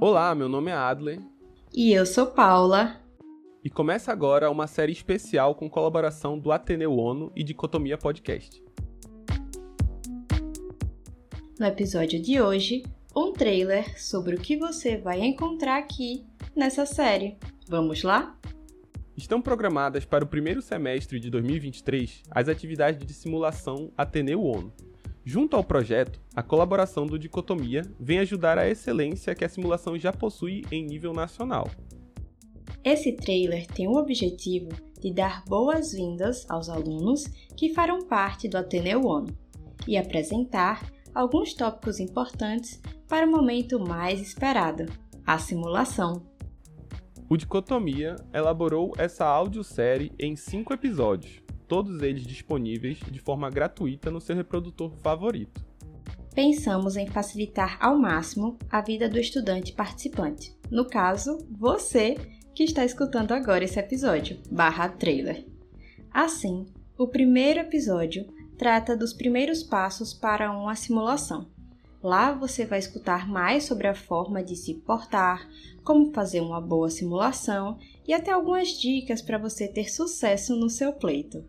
Olá, meu nome é Adler. E eu sou Paula. E começa agora uma série especial com colaboração do Ateneu ONU e Dicotomia Podcast. No episódio de hoje, um trailer sobre o que você vai encontrar aqui nessa série. Vamos lá? Estão programadas para o primeiro semestre de 2023 as atividades de simulação Ateneu ONU. Junto ao projeto, a colaboração do Dicotomia vem ajudar a excelência que a simulação já possui em nível nacional. Esse trailer tem o objetivo de dar boas-vindas aos alunos que farão parte do Ateneu ONU e apresentar alguns tópicos importantes para o momento mais esperado, a simulação. O Dicotomia elaborou essa audiosérie em cinco episódios, todos eles disponíveis de forma gratuita no seu reprodutor favorito. Pensamos em facilitar ao máximo a vida do estudante participante, no caso, você que está escutando agora esse episódio, barra trailer. Assim, o primeiro episódio trata dos primeiros passos para uma simulação. Lá você vai escutar mais sobre a forma de se portar, como fazer uma boa simulação e até algumas dicas para você ter sucesso no seu pleito.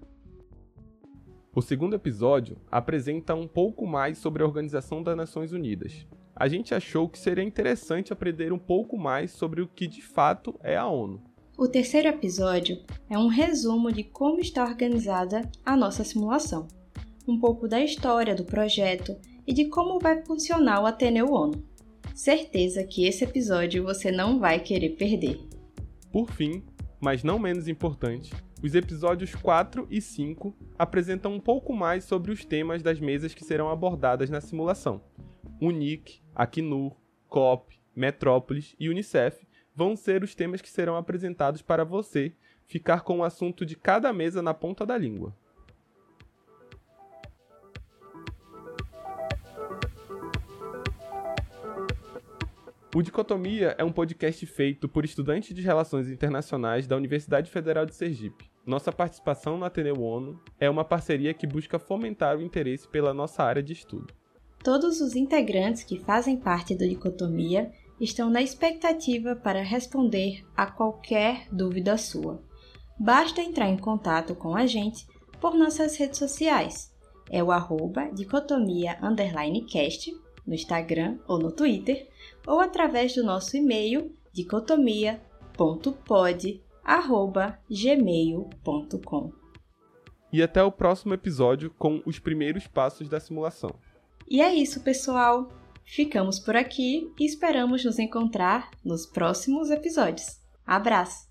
O segundo episódio apresenta um pouco mais sobre a Organização das Nações Unidas. A gente achou que seria interessante aprender um pouco mais sobre o que de fato é a ONU. O terceiro episódio é um resumo de como está organizada a nossa simulação um pouco da história do projeto e de como vai funcionar o Ateneu ONU. Certeza que esse episódio você não vai querer perder. Por fim, mas não menos importante, os episódios 4 e 5 apresentam um pouco mais sobre os temas das mesas que serão abordadas na simulação. UNIC, Acnur, COP, Metrópolis e Unicef vão ser os temas que serão apresentados para você ficar com o assunto de cada mesa na ponta da língua. O Dicotomia é um podcast feito por estudantes de Relações Internacionais da Universidade Federal de Sergipe. Nossa participação no Ateneu ONU é uma parceria que busca fomentar o interesse pela nossa área de estudo. Todos os integrantes que fazem parte do Dicotomia estão na expectativa para responder a qualquer dúvida sua. Basta entrar em contato com a gente por nossas redes sociais. É o arroba no Instagram ou no Twitter ou através do nosso e-mail dicotomia.pod@gmail.com. E até o próximo episódio com os primeiros passos da simulação. E é isso, pessoal. Ficamos por aqui e esperamos nos encontrar nos próximos episódios. Abraço!